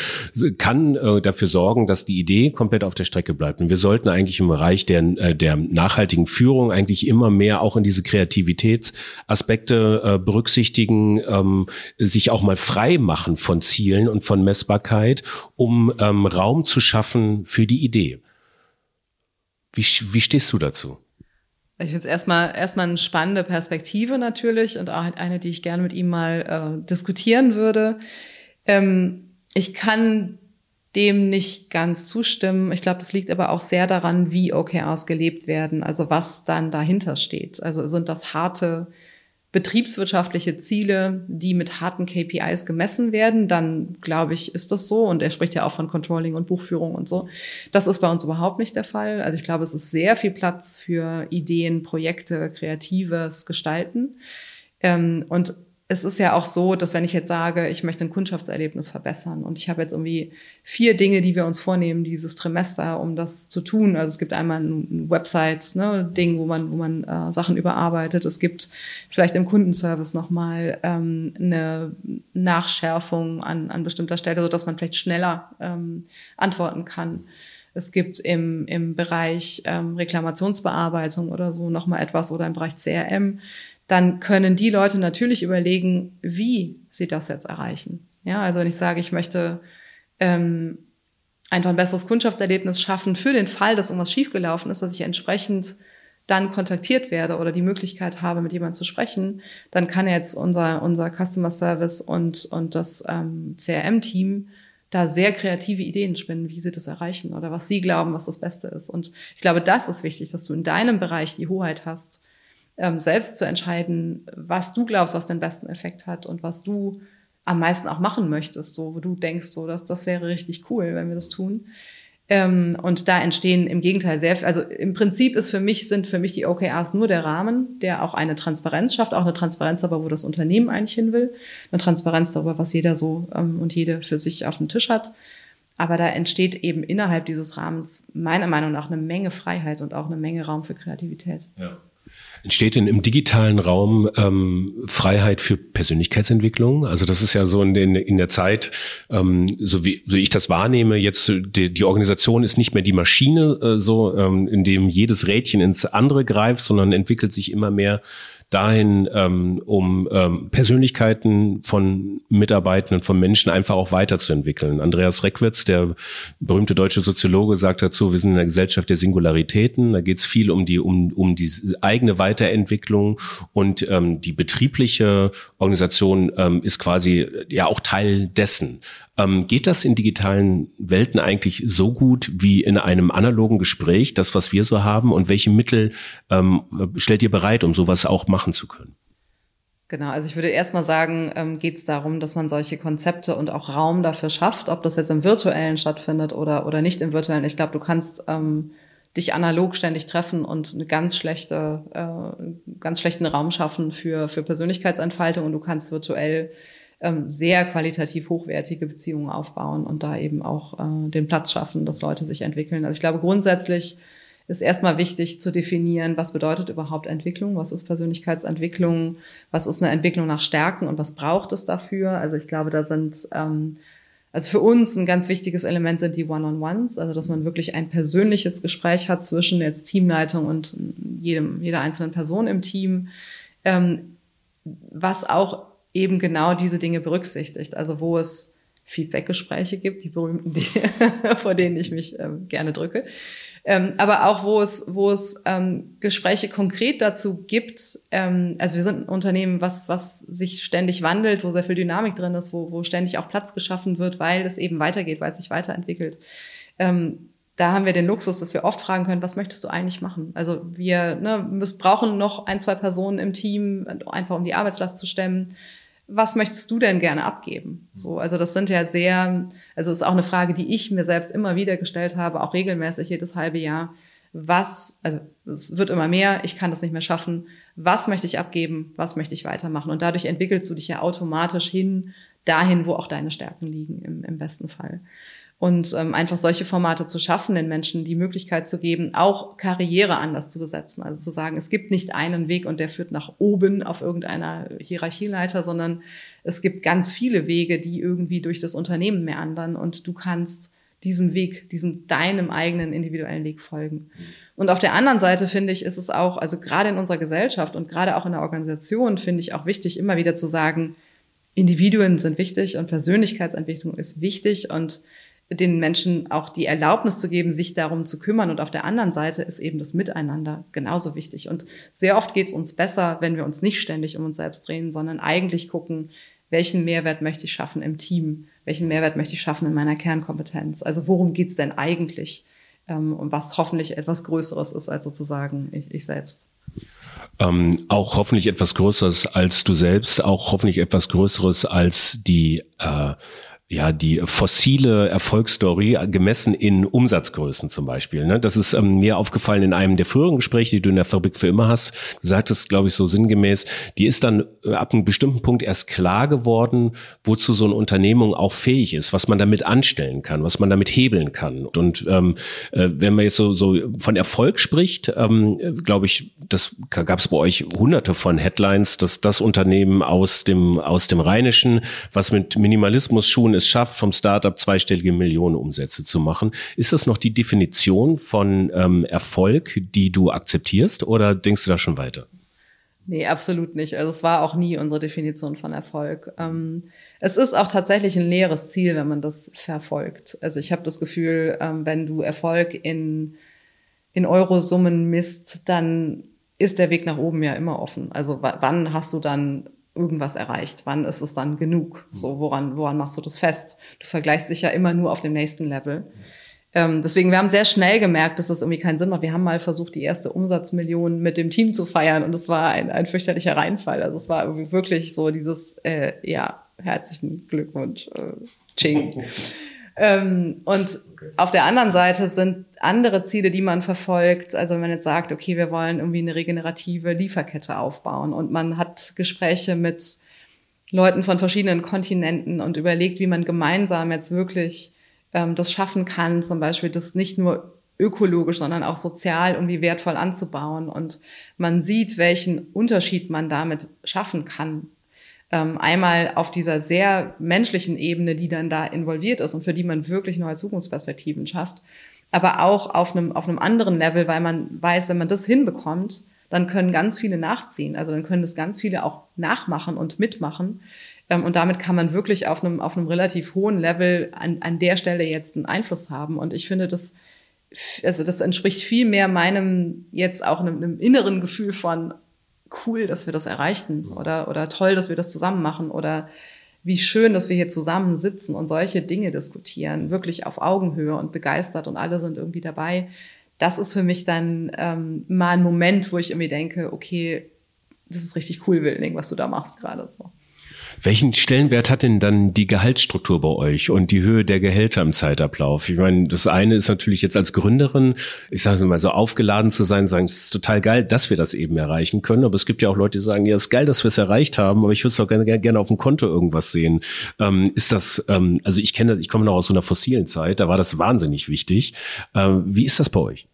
kann äh, dafür sorgen, dass die Idee komplett auf der Strecke bleibt. Und wir sollten eigentlich im Bereich der, äh, der nachhaltigen Führung eigentlich immer mehr auch in diese Kreativitätsaspekte äh, berücksichtigen, ähm, sich auch mal frei machen von Zielen und von Messbarkeit, um ähm, Raum zu schaffen für die Idee. Wie, wie stehst du dazu? Ich finde es erstmal erstmal eine spannende Perspektive natürlich und auch eine, die ich gerne mit ihm mal äh, diskutieren würde. Ähm, ich kann dem nicht ganz zustimmen. Ich glaube, das liegt aber auch sehr daran, wie OKRs gelebt werden, also was dann dahinter steht. Also sind das harte betriebswirtschaftliche Ziele, die mit harten KPIs gemessen werden, dann glaube ich, ist das so. Und er spricht ja auch von Controlling und Buchführung und so. Das ist bei uns überhaupt nicht der Fall. Also ich glaube, es ist sehr viel Platz für Ideen, Projekte, kreatives Gestalten. Ähm, und es ist ja auch so, dass wenn ich jetzt sage, ich möchte ein Kundschaftserlebnis verbessern und ich habe jetzt irgendwie vier Dinge, die wir uns vornehmen dieses Trimester, um das zu tun. Also es gibt einmal ein Website, ne, Ding, wo man, wo man äh, Sachen überarbeitet. Es gibt vielleicht im Kundenservice nochmal ähm, eine Nachschärfung an, an bestimmter Stelle, so dass man vielleicht schneller ähm, antworten kann. Es gibt im, im Bereich ähm, Reklamationsbearbeitung oder so nochmal etwas oder im Bereich CRM dann können die Leute natürlich überlegen, wie sie das jetzt erreichen. Ja, also wenn ich sage, ich möchte ähm, einfach ein besseres Kundschaftserlebnis schaffen für den Fall, dass irgendwas schiefgelaufen ist, dass ich entsprechend dann kontaktiert werde oder die Möglichkeit habe, mit jemandem zu sprechen, dann kann jetzt unser, unser Customer Service und, und das ähm, CRM-Team da sehr kreative Ideen spinnen, wie sie das erreichen oder was sie glauben, was das Beste ist. Und ich glaube, das ist wichtig, dass du in deinem Bereich die Hoheit hast ähm, selbst zu entscheiden, was du glaubst, was den besten Effekt hat und was du am meisten auch machen möchtest, so wo du denkst, so dass das wäre richtig cool, wenn wir das tun. Ähm, und da entstehen im Gegenteil sehr also im Prinzip ist für mich, sind für mich die OKRs nur der Rahmen, der auch eine Transparenz schafft, auch eine Transparenz darüber, wo das Unternehmen eigentlich hin will, eine Transparenz darüber, was jeder so ähm, und jede für sich auf dem Tisch hat. Aber da entsteht eben innerhalb dieses Rahmens meiner Meinung nach eine Menge Freiheit und auch eine Menge Raum für Kreativität. Ja. Entsteht denn im digitalen Raum ähm, Freiheit für Persönlichkeitsentwicklung? Also das ist ja so in, den, in der Zeit, ähm, so wie so ich das wahrnehme, jetzt die, die Organisation ist nicht mehr die Maschine, äh, so ähm, in dem jedes Rädchen ins andere greift, sondern entwickelt sich immer mehr dahin, ähm, um ähm, Persönlichkeiten von Mitarbeitenden, von Menschen einfach auch weiterzuentwickeln. Andreas Reckwitz, der berühmte deutsche Soziologe, sagt dazu, wir sind in einer Gesellschaft der Singularitäten. Da geht es viel um die, um, um die eigene Weiterentwicklung und ähm, die betriebliche Organisation ähm, ist quasi ja auch Teil dessen. Ähm, geht das in digitalen Welten eigentlich so gut wie in einem analogen Gespräch, das, was wir so haben? Und welche Mittel ähm, stellt ihr bereit, um sowas auch machen zu können? Genau, also ich würde erstmal sagen, ähm, geht es darum, dass man solche Konzepte und auch Raum dafür schafft, ob das jetzt im virtuellen stattfindet oder, oder nicht im virtuellen. Ich glaube, du kannst ähm, dich analog ständig treffen und eine ganz schlechte, äh, ganz schlechten Raum schaffen für, für Persönlichkeitsentfaltung und du kannst virtuell ähm, sehr qualitativ hochwertige Beziehungen aufbauen und da eben auch äh, den Platz schaffen, dass Leute sich entwickeln. Also ich glaube, grundsätzlich ist erstmal wichtig zu definieren, was bedeutet überhaupt Entwicklung, was ist Persönlichkeitsentwicklung, was ist eine Entwicklung nach Stärken und was braucht es dafür. Also ich glaube, da sind, ähm, also für uns ein ganz wichtiges Element sind die One-on-Ones, also dass man wirklich ein persönliches Gespräch hat zwischen jetzt Teamleitung und jedem, jeder einzelnen Person im Team, ähm, was auch eben genau diese Dinge berücksichtigt. Also wo es Feedbackgespräche gibt, die berühmten, die, vor denen ich mich ähm, gerne drücke. Ähm, aber auch wo es, wo es ähm, Gespräche konkret dazu gibt. Ähm, also wir sind ein Unternehmen, was, was sich ständig wandelt, wo sehr viel Dynamik drin ist, wo, wo ständig auch Platz geschaffen wird, weil es eben weitergeht, weil es sich weiterentwickelt. Ähm, da haben wir den Luxus, dass wir oft fragen können, was möchtest du eigentlich machen? Also wir ne, brauchen noch ein, zwei Personen im Team, einfach um die Arbeitslast zu stemmen was möchtest du denn gerne abgeben? So, also das sind ja sehr, also ist auch eine Frage, die ich mir selbst immer wieder gestellt habe, auch regelmäßig jedes halbe Jahr. Was, also es wird immer mehr, ich kann das nicht mehr schaffen. Was möchte ich abgeben? Was möchte ich weitermachen? Und dadurch entwickelst du dich ja automatisch hin dahin, wo auch deine Stärken liegen, im, im besten Fall. Und ähm, einfach solche Formate zu schaffen, den Menschen die Möglichkeit zu geben, auch Karriere anders zu besetzen. Also zu sagen, es gibt nicht einen Weg und der führt nach oben auf irgendeiner Hierarchieleiter, sondern es gibt ganz viele Wege, die irgendwie durch das Unternehmen meandern und du kannst diesem Weg, diesem deinem eigenen individuellen Weg folgen. Und auf der anderen Seite finde ich, ist es auch, also gerade in unserer Gesellschaft und gerade auch in der Organisation finde ich auch wichtig, immer wieder zu sagen, Individuen sind wichtig und Persönlichkeitsentwicklung ist wichtig und den Menschen auch die Erlaubnis zu geben, sich darum zu kümmern. Und auf der anderen Seite ist eben das Miteinander genauso wichtig. Und sehr oft geht es uns besser, wenn wir uns nicht ständig um uns selbst drehen, sondern eigentlich gucken, welchen Mehrwert möchte ich schaffen im Team, welchen Mehrwert möchte ich schaffen in meiner Kernkompetenz. Also worum geht es denn eigentlich? Ähm, und was hoffentlich etwas Größeres ist als sozusagen ich, ich selbst. Ähm, auch hoffentlich etwas Größeres als du selbst, auch hoffentlich etwas Größeres als die äh, ja, die fossile Erfolgsstory gemessen in Umsatzgrößen zum Beispiel. Ne? Das ist ähm, mir aufgefallen in einem der früheren Gespräche, die du in der Fabrik für immer hast. Du sagtest, glaube ich, so sinngemäß, die ist dann äh, ab einem bestimmten Punkt erst klar geworden, wozu so eine Unternehmung auch fähig ist, was man damit anstellen kann, was man damit hebeln kann. Und ähm, äh, wenn man jetzt so, so von Erfolg spricht, ähm, glaube ich, das gab es bei euch hunderte von Headlines, dass das Unternehmen aus dem, aus dem Rheinischen, was mit Minimalismus Schuhen es schafft, vom Startup zweistellige Millionenumsätze zu machen. Ist das noch die Definition von ähm, Erfolg, die du akzeptierst oder denkst du da schon weiter? Nee, absolut nicht. Also es war auch nie unsere Definition von Erfolg. Ähm, es ist auch tatsächlich ein leeres Ziel, wenn man das verfolgt. Also ich habe das Gefühl, ähm, wenn du Erfolg in, in Eurosummen misst, dann ist der Weg nach oben ja immer offen. Also wann hast du dann irgendwas erreicht? Wann ist es dann genug? So, woran, woran machst du das fest? Du vergleichst dich ja immer nur auf dem nächsten Level. Ähm, deswegen, wir haben sehr schnell gemerkt, dass das irgendwie keinen Sinn macht. Wir haben mal versucht, die erste Umsatzmillion mit dem Team zu feiern und es war ein, ein fürchterlicher Reinfall. Also es war irgendwie wirklich so dieses, äh, ja, herzlichen Glückwunsch, äh, Ching. Ähm, und okay. auf der anderen Seite sind andere Ziele, die man verfolgt. Also wenn man jetzt sagt, okay, wir wollen irgendwie eine regenerative Lieferkette aufbauen und man hat Gespräche mit Leuten von verschiedenen Kontinenten und überlegt, wie man gemeinsam jetzt wirklich ähm, das schaffen kann, zum Beispiel das nicht nur ökologisch, sondern auch sozial irgendwie wertvoll anzubauen. Und man sieht, welchen Unterschied man damit schaffen kann ähm, einmal auf dieser sehr menschlichen Ebene, die dann da involviert ist und für die man wirklich neue Zukunftsperspektiven schafft, aber auch auf einem, auf einem anderen Level, weil man weiß, wenn man das hinbekommt, dann können ganz viele nachziehen. Also dann können das ganz viele auch nachmachen und mitmachen. Ähm, und damit kann man wirklich auf einem, auf einem relativ hohen Level an, an der Stelle jetzt einen Einfluss haben. Und ich finde, das, also das entspricht viel mehr meinem jetzt auch einem, einem inneren Gefühl von, cool, dass wir das erreichten oder, oder toll, dass wir das zusammen machen oder wie schön, dass wir hier zusammen sitzen und solche Dinge diskutieren, wirklich auf Augenhöhe und begeistert und alle sind irgendwie dabei. Das ist für mich dann ähm, mal ein Moment, wo ich irgendwie denke, okay, das ist richtig cool, Wildling, was du da machst gerade so. Welchen Stellenwert hat denn dann die Gehaltsstruktur bei euch und die Höhe der Gehälter im Zeitablauf? Ich meine, das eine ist natürlich jetzt als Gründerin, ich sage mal so aufgeladen zu sein, sagen, es ist total geil, dass wir das eben erreichen können. Aber es gibt ja auch Leute, die sagen, ja, es ist geil, dass wir es erreicht haben, aber ich würde es doch gerne, gerne auf dem Konto irgendwas sehen. Ähm, ist das, ähm, also ich kenne, ich komme noch aus so einer fossilen Zeit, da war das wahnsinnig wichtig. Ähm, wie ist das bei euch?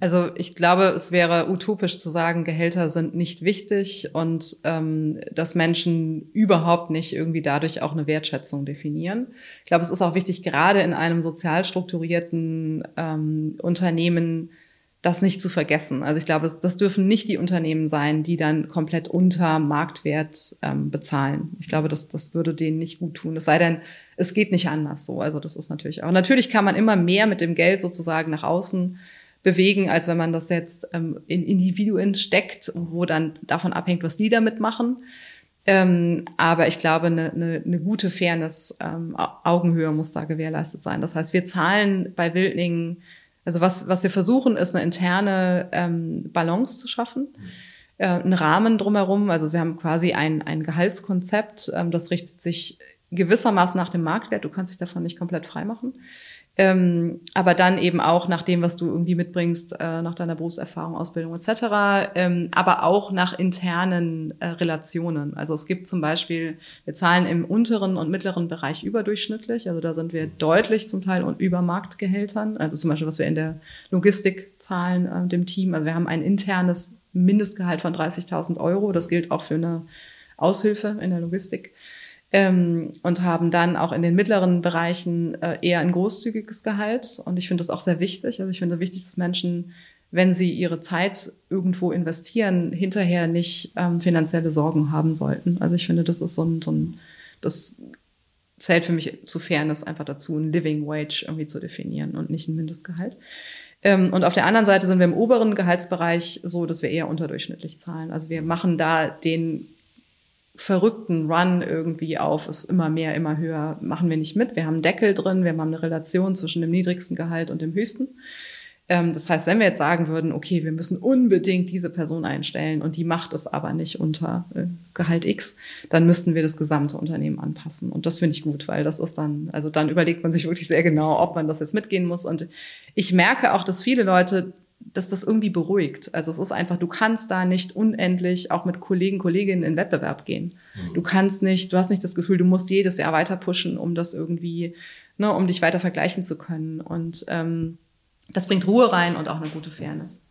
Also ich glaube, es wäre utopisch zu sagen, Gehälter sind nicht wichtig und ähm, dass Menschen überhaupt nicht irgendwie dadurch auch eine Wertschätzung definieren. Ich glaube, es ist auch wichtig, gerade in einem sozial strukturierten ähm, Unternehmen das nicht zu vergessen. Also ich glaube, das dürfen nicht die Unternehmen sein, die dann komplett unter Marktwert ähm, bezahlen. Ich glaube, das, das würde denen nicht gut tun. Es sei denn, es geht nicht anders so. Also das ist natürlich auch. Natürlich kann man immer mehr mit dem Geld sozusagen nach außen bewegen, als wenn man das jetzt ähm, in Individuen steckt, wo dann davon abhängt, was die damit machen. Ähm, aber ich glaube, eine, eine, eine gute Fairness, ähm, Augenhöhe muss da gewährleistet sein. Das heißt, wir zahlen bei Wildlingen, also was, was wir versuchen, ist eine interne ähm, Balance zu schaffen, äh, einen Rahmen drumherum. Also wir haben quasi ein, ein Gehaltskonzept, ähm, das richtet sich gewissermaßen nach dem Marktwert. Du kannst dich davon nicht komplett frei machen. Ähm, aber dann eben auch nach dem, was du irgendwie mitbringst, äh, nach deiner Berufserfahrung, Ausbildung etc., ähm, aber auch nach internen äh, Relationen. Also es gibt zum Beispiel, wir zahlen im unteren und mittleren Bereich überdurchschnittlich, also da sind wir deutlich zum Teil und über Marktgehältern, also zum Beispiel, was wir in der Logistik zahlen, äh, dem Team. Also wir haben ein internes Mindestgehalt von 30.000 Euro, das gilt auch für eine Aushilfe in der Logistik ähm, und haben dann auch in den mittleren Bereichen äh, eher ein großzügiges Gehalt. Und ich finde das auch sehr wichtig. Also ich finde wichtig, dass Menschen, wenn sie ihre Zeit irgendwo investieren, hinterher nicht ähm, finanzielle Sorgen haben sollten. Also ich finde, das ist so ein, so ein das zählt für mich zu Fairness einfach dazu, ein Living Wage irgendwie zu definieren und nicht ein Mindestgehalt. Ähm, und auf der anderen Seite sind wir im oberen Gehaltsbereich so, dass wir eher unterdurchschnittlich zahlen. Also wir machen da den verrückten Run irgendwie auf, ist immer mehr, immer höher, machen wir nicht mit. Wir haben einen Deckel drin, wir haben eine Relation zwischen dem niedrigsten Gehalt und dem höchsten. Ähm, das heißt, wenn wir jetzt sagen würden, okay, wir müssen unbedingt diese Person einstellen und die macht es aber nicht unter äh, Gehalt X, dann müssten wir das gesamte Unternehmen anpassen. Und das finde ich gut, weil das ist dann, also dann überlegt man sich wirklich sehr genau, ob man das jetzt mitgehen muss. Und ich merke auch, dass viele Leute dass das irgendwie beruhigt. Also es ist einfach, du kannst da nicht unendlich auch mit Kollegen, Kolleginnen in Wettbewerb gehen. Mhm. Du kannst nicht, du hast nicht das Gefühl, du musst jedes Jahr weiter pushen, um das irgendwie, ne, um dich weiter vergleichen zu können. Und ähm, das bringt Ruhe rein und auch eine gute Fairness.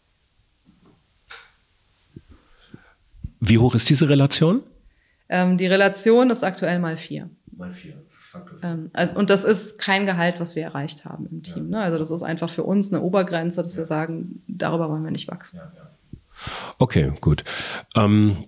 Wie hoch ist diese Relation? Ähm, die Relation ist aktuell mal vier. Mal vier. Ähm, und das ist kein Gehalt, was wir erreicht haben im Team. Ja. Ne? Also das ist einfach für uns eine Obergrenze, dass ja. wir sagen, darüber wollen wir nicht wachsen. Ja, okay, gut. Ähm,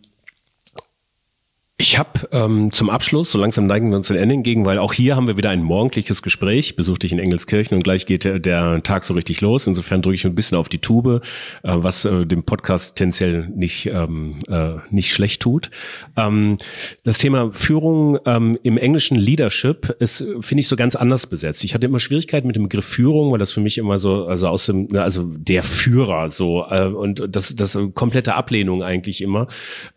ich habe ähm, zum Abschluss, so langsam neigen wir uns dem Ende entgegen, weil auch hier haben wir wieder ein morgendliches Gespräch. Ich besuche dich in Engelskirchen und gleich geht der, der Tag so richtig los. Insofern drücke ich ein bisschen auf die Tube, äh, was äh, dem Podcast tendenziell nicht, ähm, äh, nicht schlecht tut. Ähm, das Thema Führung ähm, im englischen Leadership ist, finde ich, so ganz anders besetzt. Ich hatte immer Schwierigkeiten mit dem Begriff Führung, weil das für mich immer so, also aus dem, also der Führer so äh, und das, das komplette Ablehnung eigentlich immer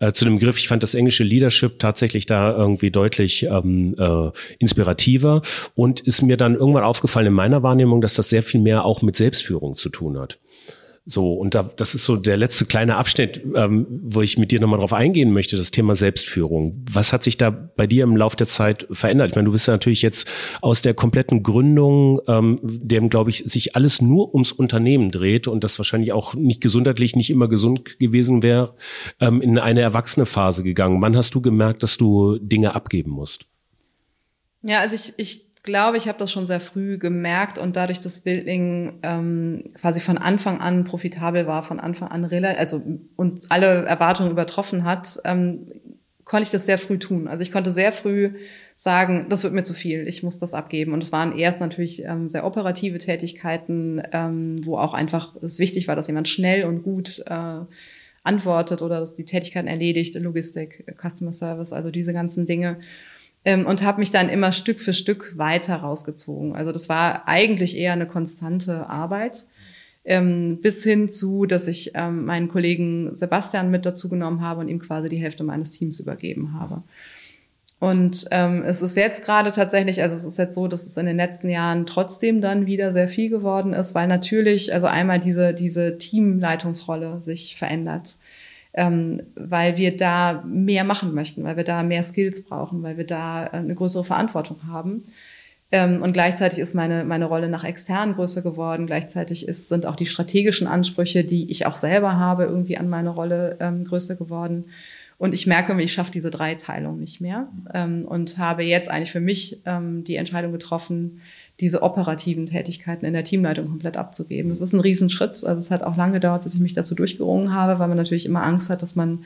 äh, zu dem Begriff. Ich fand das englische Leadership Leadership tatsächlich da irgendwie deutlich ähm, äh, inspirativer und ist mir dann irgendwann aufgefallen in meiner Wahrnehmung, dass das sehr viel mehr auch mit Selbstführung zu tun hat. So, und da, das ist so der letzte kleine Abschnitt, ähm, wo ich mit dir nochmal drauf eingehen möchte, das Thema Selbstführung. Was hat sich da bei dir im Laufe der Zeit verändert? Ich meine, du bist ja natürlich jetzt aus der kompletten Gründung, ähm, dem, glaube ich, sich alles nur ums Unternehmen dreht und das wahrscheinlich auch nicht gesundheitlich nicht immer gesund gewesen wäre, ähm, in eine erwachsene Phase gegangen. Wann hast du gemerkt, dass du Dinge abgeben musst? Ja, also ich, ich glaube, ich habe das schon sehr früh gemerkt und dadurch, dass Building ähm, quasi von Anfang an profitabel war, von Anfang an also und alle Erwartungen übertroffen hat, ähm, konnte ich das sehr früh tun. Also ich konnte sehr früh sagen, das wird mir zu viel, ich muss das abgeben. Und es waren erst natürlich ähm, sehr operative Tätigkeiten, ähm, wo auch einfach es wichtig war, dass jemand schnell und gut äh, antwortet oder dass die Tätigkeiten erledigt, Logistik, Customer Service, also diese ganzen Dinge ähm, und habe mich dann immer Stück für Stück weiter rausgezogen. Also das war eigentlich eher eine konstante Arbeit. Ähm, bis hin zu, dass ich ähm, meinen Kollegen Sebastian mit dazu genommen habe und ihm quasi die Hälfte meines Teams übergeben habe. Und ähm, es ist jetzt gerade tatsächlich, also es ist jetzt so, dass es in den letzten Jahren trotzdem dann wieder sehr viel geworden ist, weil natürlich, also einmal diese, diese Teamleitungsrolle sich verändert ähm, weil wir da mehr machen möchten, weil wir da mehr Skills brauchen, weil wir da äh, eine größere Verantwortung haben. Ähm, und gleichzeitig ist meine, meine Rolle nach extern größer geworden. Gleichzeitig ist, sind auch die strategischen Ansprüche, die ich auch selber habe, irgendwie an meine Rolle ähm, größer geworden. Und ich merke, ich schaffe diese Dreiteilung nicht mehr ähm, und habe jetzt eigentlich für mich ähm, die Entscheidung getroffen, diese operativen Tätigkeiten in der Teamleitung komplett abzugeben. Das ist ein Riesenschritt. Also es hat auch lange gedauert, bis ich mich dazu durchgerungen habe, weil man natürlich immer Angst hat, dass man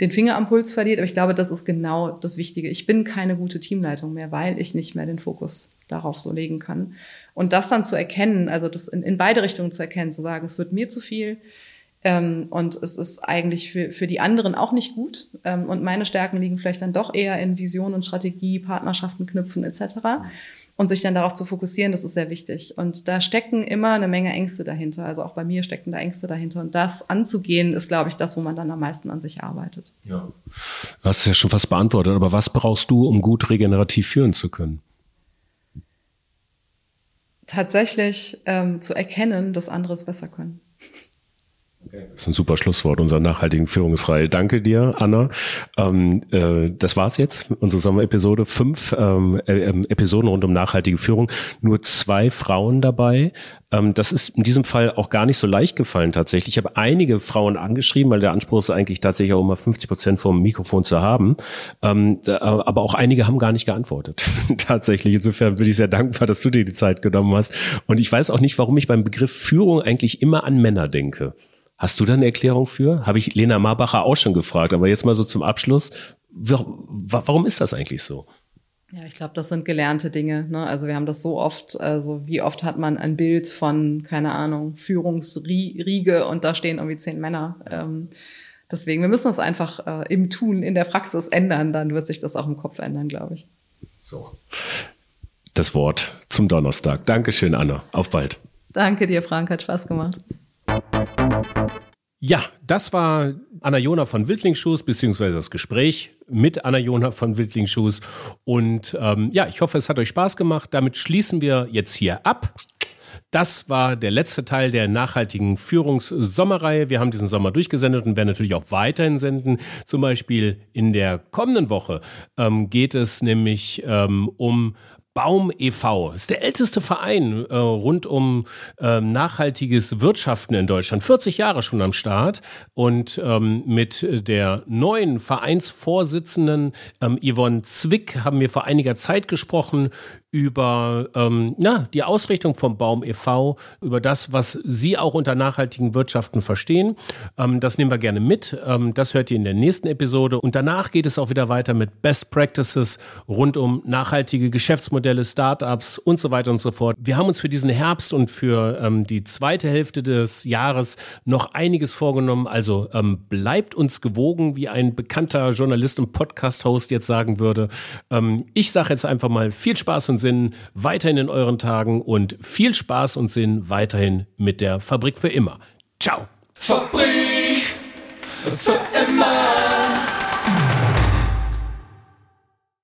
den Finger am Puls verliert. Aber ich glaube, das ist genau das Wichtige. Ich bin keine gute Teamleitung mehr, weil ich nicht mehr den Fokus darauf so legen kann. Und das dann zu erkennen, also das in, in beide Richtungen zu erkennen, zu sagen, es wird mir zu viel, ähm, und es ist eigentlich für, für die anderen auch nicht gut. Ähm, und meine Stärken liegen vielleicht dann doch eher in Vision und Strategie, Partnerschaften knüpfen etc und sich dann darauf zu fokussieren, das ist sehr wichtig. Und da stecken immer eine Menge Ängste dahinter. Also auch bei mir stecken da Ängste dahinter. Und das anzugehen, ist, glaube ich, das, wo man dann am meisten an sich arbeitet. Ja. Du hast es ja schon fast beantwortet, aber was brauchst du, um gut regenerativ führen zu können? tatsächlich ähm, zu erkennen, dass andere es besser können. Das ist ein super Schlusswort unserer nachhaltigen Führungsreihe. Danke dir, Anna. Ähm, äh, das war's jetzt, unsere Sommerepisode. Fünf ähm, äh, ähm, Episoden rund um nachhaltige Führung. Nur zwei Frauen dabei. Ähm, das ist in diesem Fall auch gar nicht so leicht gefallen tatsächlich. Ich habe einige Frauen angeschrieben, weil der Anspruch ist eigentlich tatsächlich auch immer 50 Prozent vom Mikrofon zu haben. Ähm, äh, aber auch einige haben gar nicht geantwortet. tatsächlich. Insofern bin ich sehr dankbar, dass du dir die Zeit genommen hast. Und ich weiß auch nicht, warum ich beim Begriff Führung eigentlich immer an Männer denke. Hast du da eine Erklärung für? Habe ich Lena Marbacher auch schon gefragt, aber jetzt mal so zum Abschluss. Warum ist das eigentlich so? Ja, ich glaube, das sind gelernte Dinge. Ne? Also wir haben das so oft, also wie oft hat man ein Bild von, keine Ahnung, Führungsriege und da stehen irgendwie zehn Männer. Ähm, deswegen, wir müssen das einfach äh, im Tun, in der Praxis ändern, dann wird sich das auch im Kopf ändern, glaube ich. So. Das Wort zum Donnerstag. Dankeschön, Anna. Auf bald. Danke dir, Frank. Hat Spaß gemacht. Ja, das war Anna Jona von Wildlingsschuss, beziehungsweise das Gespräch mit Anna Jona von Wildlingsschuss. Und ähm, ja, ich hoffe, es hat euch Spaß gemacht. Damit schließen wir jetzt hier ab. Das war der letzte Teil der nachhaltigen Führungssommerreihe. Wir haben diesen Sommer durchgesendet und werden natürlich auch weiterhin senden. Zum Beispiel in der kommenden Woche ähm, geht es nämlich ähm, um Baum e.V. ist der älteste Verein äh, rund um äh, nachhaltiges Wirtschaften in Deutschland. 40 Jahre schon am Start. Und ähm, mit der neuen Vereinsvorsitzenden ähm, Yvonne Zwick haben wir vor einiger Zeit gesprochen über ähm, ja, die Ausrichtung vom Baum e.V., über das, was Sie auch unter nachhaltigen Wirtschaften verstehen. Ähm, das nehmen wir gerne mit. Ähm, das hört ihr in der nächsten Episode. Und danach geht es auch wieder weiter mit Best Practices rund um nachhaltige Geschäftsmodelle, Startups und so weiter und so fort. Wir haben uns für diesen Herbst und für ähm, die zweite Hälfte des Jahres noch einiges vorgenommen. Also ähm, bleibt uns gewogen, wie ein bekannter Journalist und Podcast-Host jetzt sagen würde. Ähm, ich sage jetzt einfach mal viel Spaß und Sinn weiterhin in euren Tagen und viel Spaß und Sinn weiterhin mit der Fabrik für immer. Ciao. Fabrik für immer.